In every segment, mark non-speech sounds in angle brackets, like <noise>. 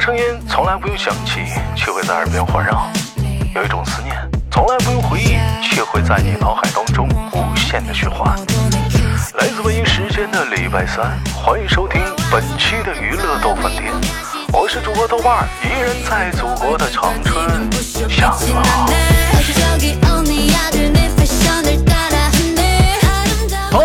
声音从来不用想起，却会在耳边环绕；有一种思念从来不用回忆，却会在你脑海当中无限的循环。来自北京时间的礼拜三，欢迎收听本期的娱乐逗饭店，我是主播豆瓣儿，依然在祖国的长春向你们好。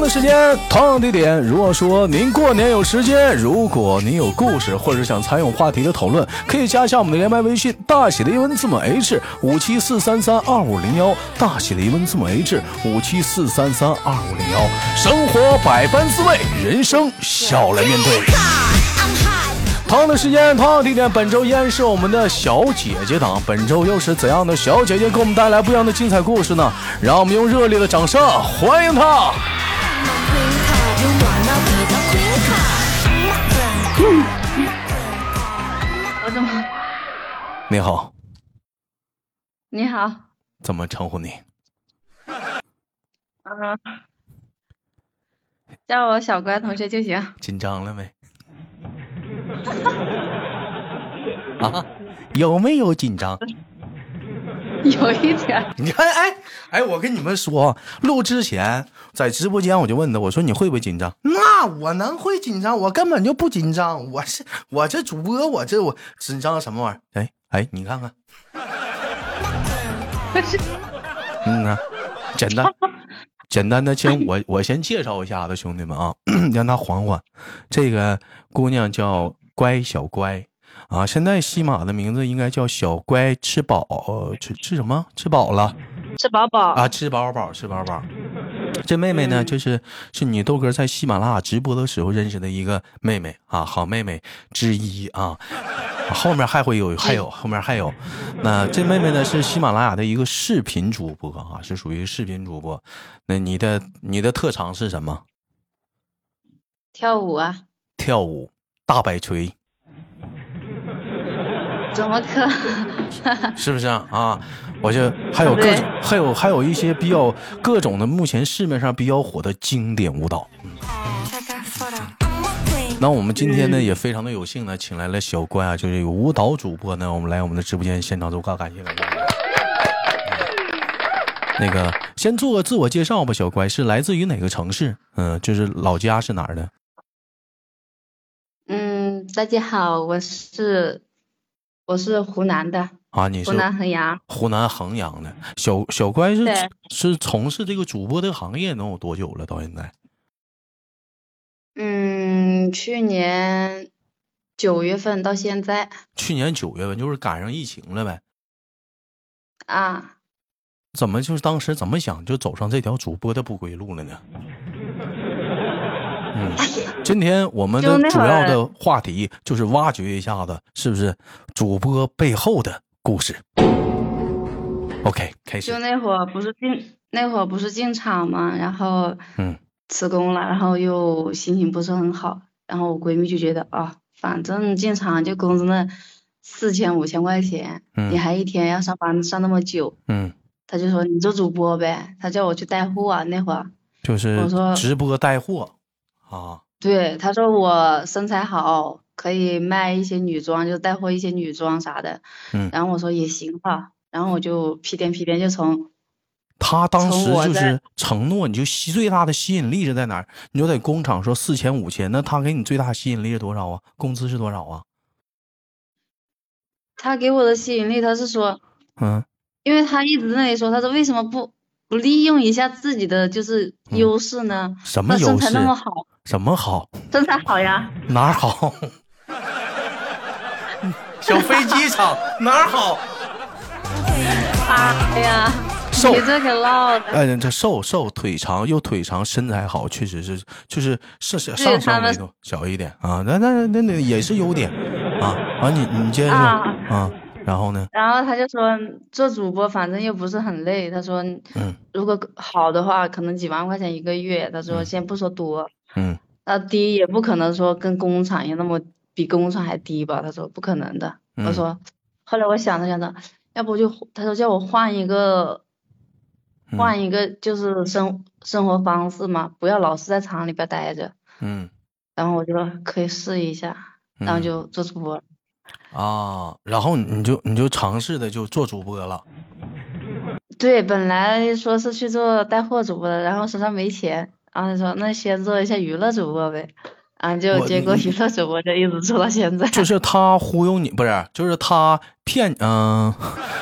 的时间，同样地点。如果说您过年有时间，如果您有故事，或者想参与话题的讨论，可以加一下我们的连麦微信，大写的英文字母 H 五七四三三二五零幺，大写的英文字母 H 五七四三三二五零幺。生活百般滋味，人生笑来面对。同样的时间，同样地点，本周依然是我们的小姐姐档。本周又是怎样的小姐姐给我们带来不一样的精彩故事呢？让我们用热烈的掌声欢迎她！你好，你好，怎么称呼你？嗯、叫我小乖同学就行。紧张了没？<laughs> 啊，有没有紧张？<laughs> 有一点，你看，哎哎，我跟你们说，录之前在直播间我就问他，我说你会不会紧张？那我能会紧张？我根本就不紧张，我是我这主播，我这我紧张什么玩意儿？<laughs> 哎哎，你看看，嗯啊，简单简单的，先我 <laughs> 我先介绍一下子，兄弟们啊，<clears throat> 让他缓缓。这个姑娘叫乖小乖啊，现在西马的名字应该叫小乖吃饱，呃吃吃什么？吃饱了吃饱饱。啊，吃饱饱，吃饱饱。这妹妹呢，就是是你豆哥在喜马拉雅直播的时候认识的一个妹妹啊，好妹妹之一啊。后面还会有，还有后面还有。那这妹妹呢是喜马拉雅的一个视频主播啊，是属于视频主播。那你的你的特长是什么？跳舞啊？跳舞，大摆锤，怎么可？<laughs> 是不是啊？啊，我就还有各种对，还有还有一些比较各种的，目前市面上比较火的经典舞蹈。嗯那我们今天呢也非常的有幸呢，请来了小关啊，就是有舞蹈主播呢，我们来我们的直播间现场做个感谢感谢。那个，先做个自我介绍吧，小乖是来自于哪个城市？嗯、就是老家是哪儿的？嗯，大家好，我是我是湖南的，啊，你是湖南衡阳。湖南衡阳的小小乖是是从事这个主播的行业能有多久了？到现在？嗯，去年九月份到现在去年九月份就是赶上疫情了呗？啊，怎么就是当时怎么想就走上这条主播的不归路了呢？嗯，今天我们的主要的话题就是挖掘一下子，是不是主播背后的故事？OK，开始。就。那会儿不是进那会儿不是进厂嘛，然后嗯。辞工了，然后又心情不是很好，然后我闺蜜就觉得啊，反正进厂就工资那四千五千块钱，嗯。你还一天要上班上那么久，嗯，她就说你做主播呗，她叫我去带货啊那会儿，就是直播带货啊，对，他说我身材好，可以卖一些女装，就带货一些女装啥的，嗯，然后我说也行吧，然后我就屁颠屁颠就从他当时就是承诺，你就吸最大的吸引力是在哪儿？你就在工厂说四千五千，那他给你最大吸引力是多少啊？工资是多少啊？他给我的吸引力，他是说。嗯，因为他一直在那里说，他说为什么不不利用一下自己的就是优势呢？嗯什么身优势材那么好，什么好？身材好呀，哪儿好？<laughs> 小飞机场哪儿好？哎呀，瘦你这可唠的。哎，这瘦瘦腿长又腿长，身材好，确实是就是上上他们维度小一点啊，那那那那也是优点啊啊！你你接着说啊啊，然后呢？然后他就说做主播反正又不是很累，他说嗯如果好的话可能几万块钱一个月，他说先不说多，嗯那低也不可能说跟工厂一样那么比工厂还低吧？他说不可能的。我嗯说，后来我想着想着，要不就他说叫我换一个，嗯换一个就是生生活方式嘛，不要老是在厂里边待着。嗯，然后我就说可以试一下，然后嗯就做主播了。啊，然后你就你就尝试的就做主播了。对，本来说是去做带货主播的，然后手上没钱，然后就说那先做一下娱乐主播呗，然后就结果娱乐主播就一直做到现在。就是他忽悠你，不是，就是他骗，嗯、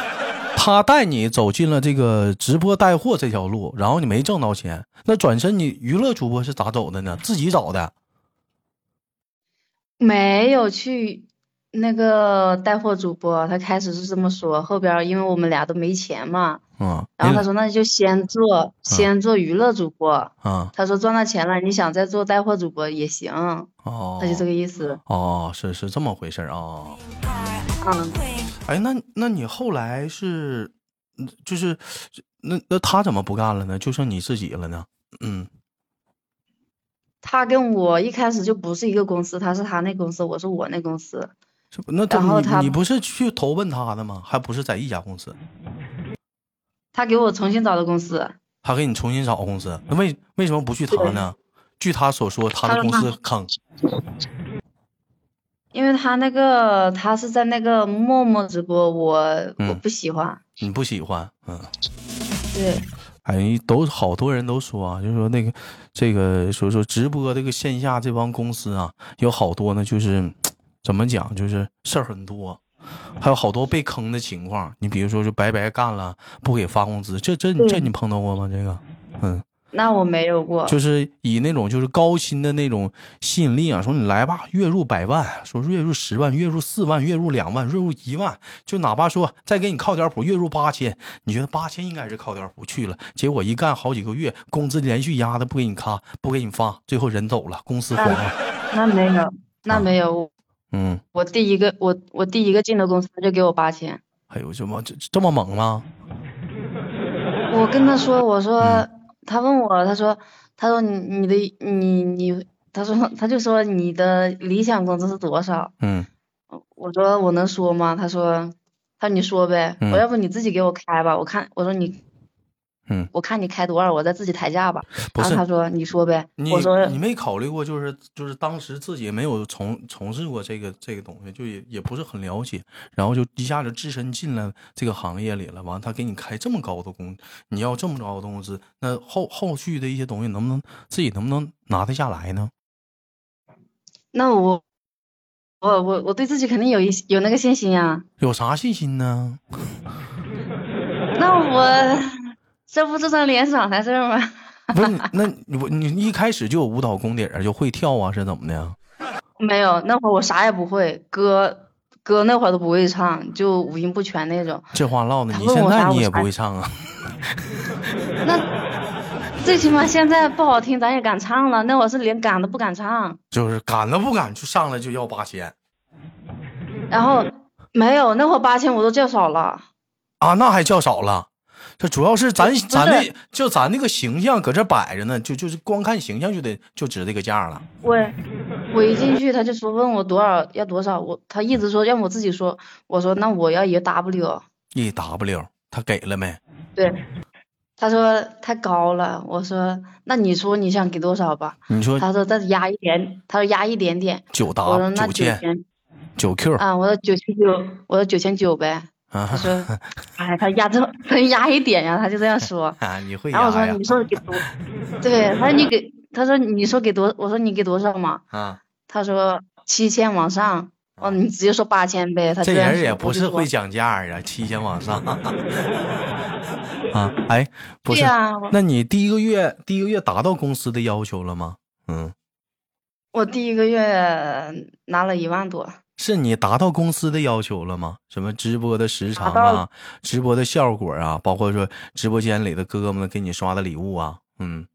<laughs> 他带你走进了这个直播带货这条路，然后你没挣到钱，那转身你娱乐主播是咋走的呢？自己找的。没有去那个带货主播，他开始是这么说，后边儿因为我们俩都没钱嘛，嗯，然后他说那就先做，先做娱乐主播。啊他说赚到钱了，你想再做带货主播也行，哦，他就这个意思。哦，是是这么回事儿啊。嗯，哎，那那你后来是，嗯就是那那他怎么不干了呢？就剩你自己了呢？嗯，他跟我一开始就不是一个公司，他是他那公司，我是我那公司。那他然后他你你不是去投奔他的吗？还不是在一家公司？他给我重新找的公司，他给你重新找公司，那为为什么不去他呢？据他所说，他的公司坑。因为他那个他是在那个陌陌直播，我、我嗯不喜欢。你不喜欢，嗯，对，哎，都好多人都说啊，就说那个这个所以说直播这个线下这帮公司啊，有好多呢，就是怎么讲，就是事儿很多，还有好多被坑的情况。你比如说，就白白干了，不给发工资，这这这你碰到过吗？这个，嗯。那我没有过。就是以那种就是高薪的那种吸引力啊，说你来吧，月入百万，说月入十万，月入四万，月入两万，月入一万，就哪怕说再给你靠点谱，月入八千，你觉得八千应该是靠点谱去了，结果一干好几个月，工资连续压的不给你卡，不给你发，最后人走了，公司黄了，那没有，啊那没有。嗯，我第一个我我第一个进的公司，他就给我八千。哎呦，这么这这么猛吗？我跟他说，我说，嗯他问我，他说，他说你你的你你，他说他就说你的理想工资是多少？嗯我说我能说吗？他说，他说你说呗，嗯我要不你自己给我开吧，我看我说你，嗯，我看你开多少，我再自己抬价吧。不是然后他说你说呗，你我说你没考虑过，就是就是当时自己没有从从事过这个这个东西，就也也不是很了解，然后就一下子置身进了这个行业里了。完，他给你开这么高的工，你要这么高的工资，那后后续的一些东西能不能自己能不能拿得下来呢？那我我我我对自己肯定有一有那个信心呀。有啥信心呢？那我这不这张脸长在这儿吗？<laughs> 不是，那你我你一开始就有舞蹈功底儿，就会跳啊，是怎么的？没有，那会儿我啥也不会，歌歌那会儿都不会唱，就五音不全那种。这话唠的，你现在你也不会唱啊？<laughs> 那最起码现在不好听，咱也敢唱了。那会儿是连敢都不敢唱，就是敢都不敢，就上来就要八千然后没有，那会儿八千我都叫少了。啊，那还叫少了。这主要是咱是咱那就咱那个形象搁这摆着呢，就就是光看形象就得就值这个价了。我我一进去他就说问我多少要多少，我他一直说让我自己说，我说那我要一个 W，一 W 他给了没？对，他说太高了，我说那你说你想给多少吧？你说他说再压一点，他说压一点点，九我说 W 那九千千九 Q 啊，我说九千九，我说九千九呗。他啊说，<laughs> 哎，他压这么，他压一点呀，他就这样说。啊！你会然后我说，你？说给多，对，他说你给，他说你说给多，我说你给多少嘛？啊，他说七千往上，哦，你直接说八千呗。他这人也不是会讲价啊，七千往上啊！哎，不是，那你第一个月第一个月达到公司的要求了吗？嗯，我第一个月拿了一万多，是你达到公司的要求了吗？什么直播的时长啊，直播的效果啊，包括说直播间里的哥哥们给你刷的礼物啊，嗯，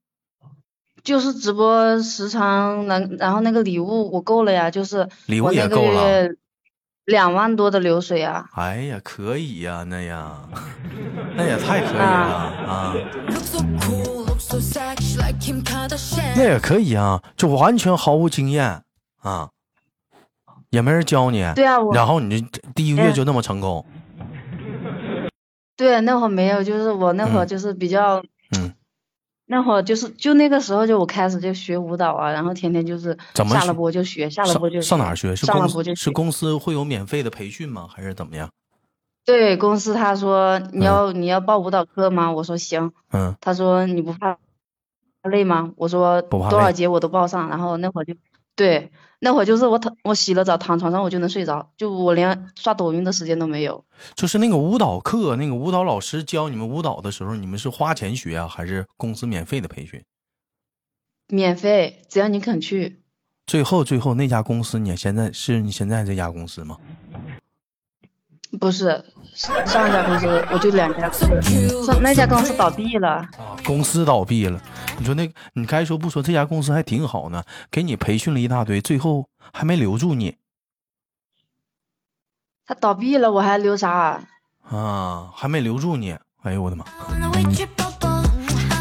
就是直播时长能，然后那个礼物我够了呀，就是礼物也够了。两万多的流水啊。哎呀，可以呀、那呀，<laughs> 那也太可以了啊.那也可以啊，就完全毫无经验啊，也没人教你，对啊，我然后你就第一个月嗯就那么成功，对那会儿没有，就是我那会儿嗯就是比较嗯那会儿就是就那个时候就我开始就学舞蹈啊，然后天天就是下了怎么学播就学，下了播就上上哪儿学？是上了公司是播就学。公司会有免费的培训吗？还是怎么样？对公司他说你要你要报舞蹈课吗？我说行。嗯，他说你不怕累吗？我说不怕多少节我都报上。然后那会儿就对，那会儿就是我躺我洗了澡躺床上我就能睡着，就我连刷抖音的时间都没有。就是那个舞蹈课，那个舞蹈老师教你们舞蹈的时候，你们是花钱学啊，还是公司免费的培训？免费，只要你肯去。最后，最后那家公司，你现在是你现在这家公司吗？不是上上一家公司我就两家公司，上那家公司倒闭了。啊，公司倒闭了。你说那，你该说不说，这家公司还挺好呢，给你培训了一大堆，最后还没留住你他倒闭了，我还留啥？啊，还没留住你。哎呦我的妈！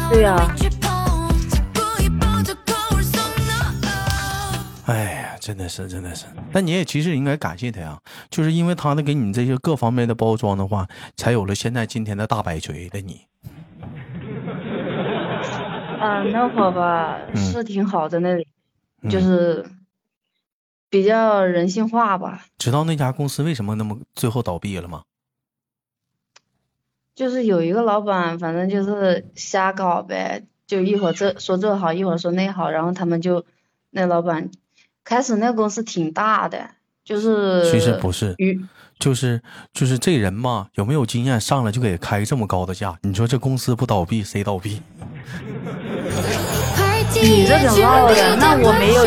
对呀、哎呀，真的是，真的是。但你也其实应该感谢他呀，就是因为他的给你这些各方面的包装的话，才有了现在今天的大摆锤的你。啊，那会儿吧嗯是挺好的，那里就嗯是比较人性化吧。知道那家公司为什么那么最后倒闭了吗？就是有一个老板，反正就是瞎搞呗，就一会儿这说这好，一会儿说那好，然后他们就那老板开始那公司挺大的，就是其实不是，就是就是这人嘛，有没有经验，上来就给开这么高的价？你说这公司不倒闭，谁倒闭？你这种唠的，那我没有，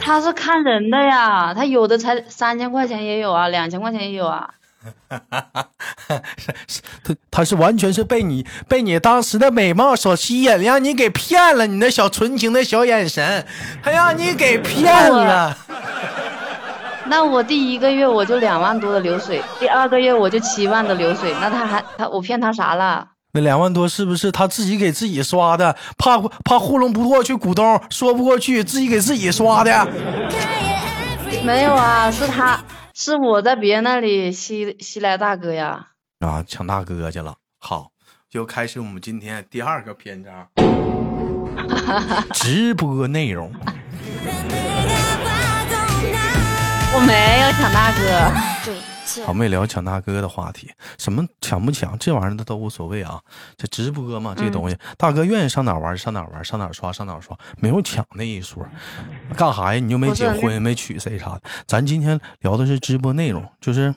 他是看人的呀，他有的才三千块钱也有啊，两千块钱也有啊。<laughs> 他他是完全是被你被你当时的美貌所吸引，让你给骗了，你那小纯情的小眼神，他让你给骗了。那我第一个月我就两万多的流水，第二个月我就七万的流水，那他还他我骗他啥了？那两万多是不是他自己给自己刷的？怕怕糊弄不过去股东，说不过去，自己给自己刷的。没有啊，是他是我在别人那里吸吸来大哥呀。啊，抢大哥去了。好，就开始我们今天第二个篇章，<laughs> 直播内容。我没有抢大哥，好，没聊抢大哥的话题，什么抢不抢，这玩意儿都无所谓啊。这直播嘛，这东西，大哥愿意上哪玩上哪玩，上哪刷上哪刷，没有抢那一说。干啥呀？你又没结婚，没娶谁啥的。咱今天聊的是直播内容，就是，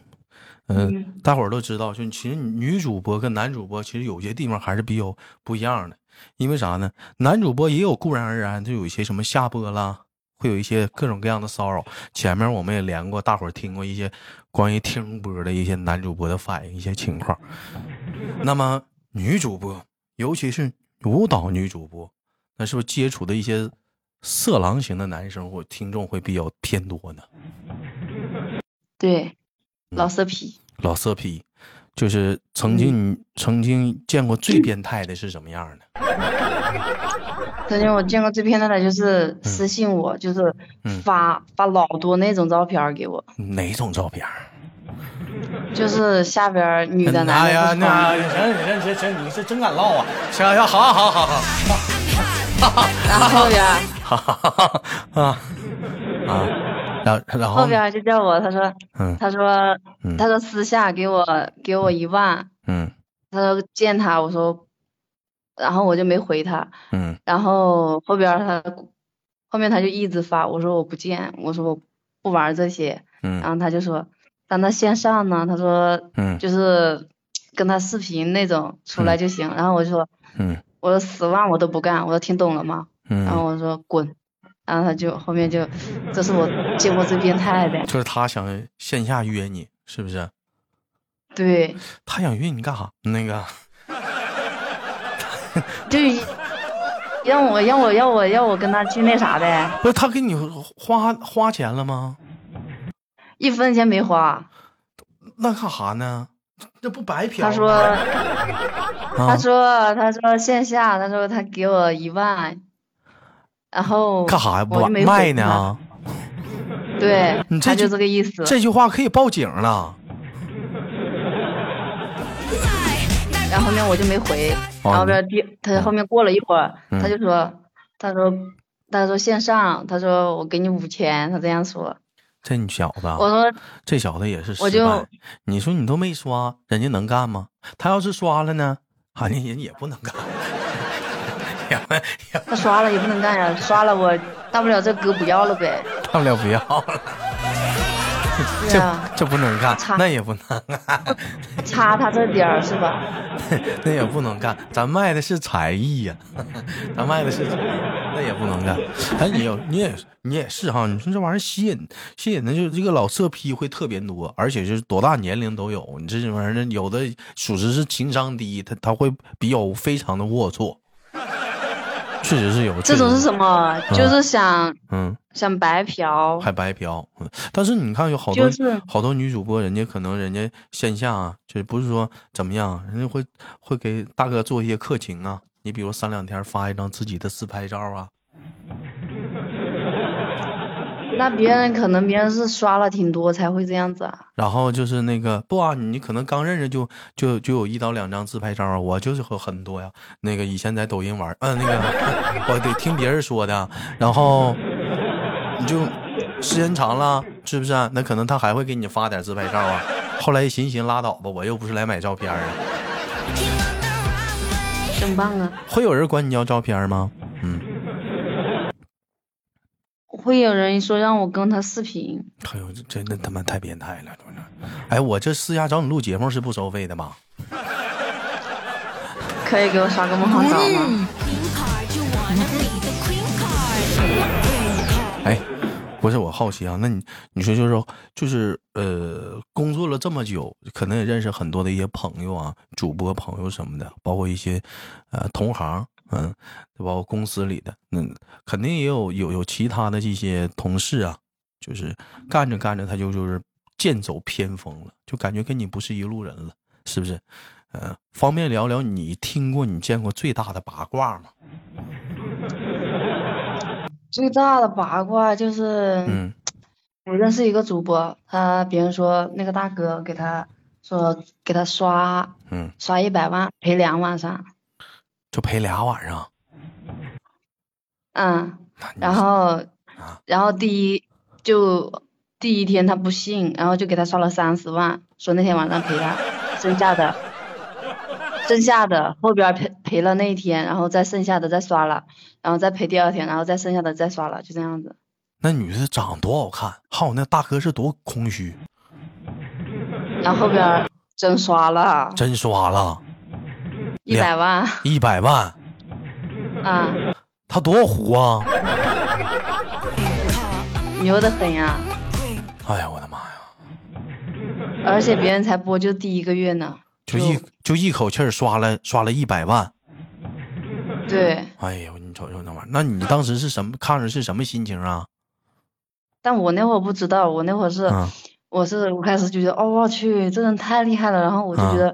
嗯、嗯大伙儿都知道，就其实女主播跟男主播其实有些地方还是比较不一样的。因为啥呢？男主播也有固然而然就有一些什么下播啦，会有一些各种各样的骚扰。前面我们也连过，大伙儿听过一些关于听播的一些男主播的反应、一些情况。那么女主播，尤其是舞蹈女主播，那是不是接触的一些色狼型的男生或听众会比较偏多呢？对，老色批。老色批，就是曾经你曾经见过最变态的是什么样的？曾经我见过最变态的就是私信我，就是嗯。发发老多那种照片给我，哪种照片？就是下边女的男的哎呀，那穿，行行行行，你是真敢唠啊！行行，好好好好。然后后边儿好，<laughs> 哈哈哈啊啊，然后然后后边就叫我，他说嗯。他说嗯。他说私下给我给我一万，嗯。他说见他，我说，然后我就没回他，嗯。然后后边他后面他就一直发，我说我不见，我说我不玩这些，嗯。然嗯后他就说，但他线上呢，他说嗯。就是跟他视频那种出来就行，然后我就说，嗯。我说十万我都不干，我说听懂了吗？嗯。然后嗯，我说滚，然后他就后面就，这是我见过最变态的，就是他想线下约你，是不是？对，他想约你干啥？那个就让我让我让我让我跟他去那啥呗，不是他给你花花钱了吗？一分钱没花，那干哈呢？这不白嫖吗？他说。啊他说：“他说线下，他说他给我一万，然后干啥呀？不卖。呢啊？对你，这他就这个意思。这句话可以报警了。然后后面我就没回，哦然后边第他后面过了一会儿，嗯他就说，他说他说线上，他说我给你五千，他这样说，这你小子啊，我说这小子也是我就。你说你都没刷，人家能干吗？他要是刷了呢，好像人也不能干。<laughs> 他刷了也不能干呀，刷了我大不了这哥不要了呗，大不了不要了。对啊，这不能干，那也不能干，<laughs> 差他这点儿是吧？<laughs> 那也不能干。咱卖的是才艺呀、<laughs> 咱卖的是才艺，那也不能干。哎，你有你也你也是哈，你说这玩意儿吸引吸引的就是这个老色批会特别多，而且就是多大年龄都有。你这玩意儿有的属实是情商低，他他会比较非常的龌龊。确实是有这种是什么？么？就是想嗯，想白嫖，还白嫖。嗯但是你看有好多、就是好多女主播，人家可能人家线下啊，就是不是说怎么样，人家会会给大哥做一些客情啊。你比如三两天发一张自己的自拍照啊，那别人可能别人是刷了挺多才会这样子啊。然后就是那个不啊，你可能刚认识就就就有一到两张自拍照啊，我就是有很多呀。那个以前在抖音玩，嗯、那个 <laughs> 我得听别人说的，然后你就时间长了，是不是啊、那可能他还会给你发点自拍照啊。<laughs> 后来一寻寻拉倒吧，我又不是来买照片儿的。真棒啊！会有人管你要照片吗？嗯，会有人说让我跟他视频，哎呦，这真的他妈太变态了，哎，我这私下找你录节目是不收费的吧？可以给我刷个梦号找吗？哎，不是我好奇啊，那你你说就是说就是呃，工作了这么久，可能也认识很多的一些朋友啊，主播朋友什么的，包括一些呃同行，嗯，包括公司里的，嗯，肯定也有有有其他的这些同事啊，就是干着干着他就就是剑走偏锋了，就感觉跟你不是一路人了，是不是？呃，方便聊聊你听过你见过最大的八卦吗？最大的八卦就是，嗯。我认识一个主播，他别人说那个大哥给他说给他刷嗯，刷一百万赔两晚上，就赔俩晚上，嗯，然后啊。然后第一就第一天他不信，然后就给他刷了三十万，说那天晚上陪他，剩下的剩下的后边儿赔赔了那一天，然后再剩下的再刷了，然后再赔第二天，然后再剩下的再刷了，就这样子。那女的长多好看，还有那大哥是多空虚，然后后边真刷了真刷了一百万一百万，啊，他多虎啊！牛的很呀！哎呀，我的妈呀！而且别人才播就第一个月呢，就一就一口气儿刷了刷了一百万，对，哎呦，你瞅瞅那玩意儿，那你当时是什么看着是什么心情啊？但我那会儿不知道，我那会儿是。嗯我是我开始就觉得，哦，我去，这人太厉害了。然后我就啊觉得，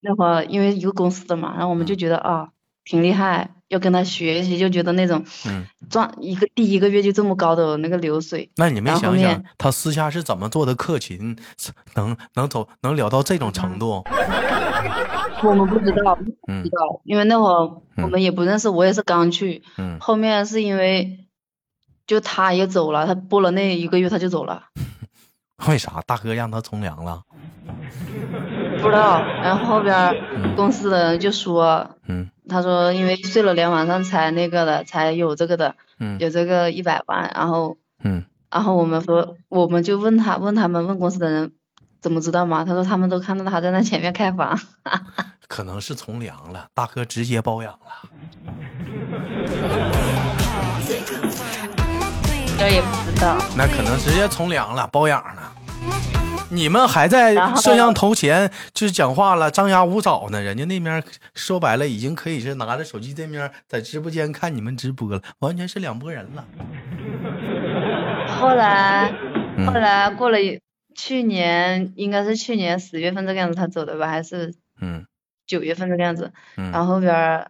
那会儿因为一个公司的嘛，然后我们就觉得啊，挺厉害，要跟他学习，就觉得那种嗯，赚一个第一个月就这么高的那个流水，那你没想想他私下是怎么做的客勤，能能走能聊到这种程度？<laughs> 我们不知道，不嗯。知道，因为那会儿我嗯们也不认识，我也是刚去，嗯，后面是因为就他也走了，他播了那一个月他就走了，<laughs> 为啥？大哥让他从良了？不知道。然后后边公司的人就说，嗯他说因为睡了两晚上才那个的，才有这个的，嗯有这个一百万，然后嗯，然后我们说，我们就问他，问他们，问公司的人怎么知道吗？他说他们都看到他在那前面开房，<laughs> 可能是从良了，大哥直接包养了。这也不知道。那可能直接从良了，包养了。你们还在摄像头前就是讲话了，张牙舞爪呢。人家那边说白了，已经可以是拿着手机这面在直播间看你们直播了，完全是两拨人了。后来，嗯后来过了去年，应该是去年十月份这个样子他走的吧，还是嗯九月份这个样子。嗯然后后边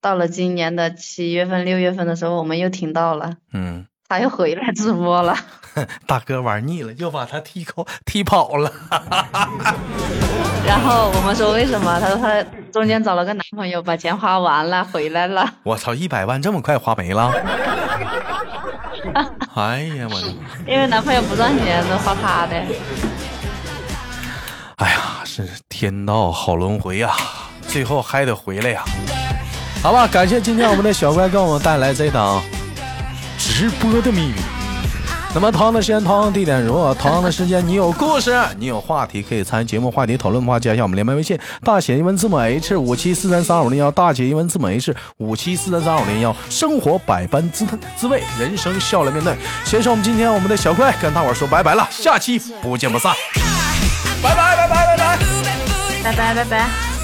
到了今年的七月份、六月份的时候，我们又听到了，嗯，他又回来直播了。<laughs> 大哥玩腻了，又把他踢口踢跑了。<laughs> 然后我们说为什么？他说他中间找了个男朋友，把钱花完了，回来了。我操，一百万这么快花没了？<laughs> 哎呀，我，因为男朋友不赚钱，都花他的。哎呀，是天道好轮回呀，最后还得回来呀。好吧，感谢今天我们的小乖给我们带来这档直播的秘密。那么同样的时间，同样的地点，如果同样的时间你有故事，你有话题可以参与节目话题讨论的话，加一下我们连麦微信，大写英文字母 H 五七四三三二五零幺，大写英文字母 H 五七四三三二五零幺。生活百般滋滋味，人生笑来面对。先生，我们今天我们的小快跟大伙儿说拜拜了，下期不见不散。拜拜拜拜拜拜。拜拜拜拜。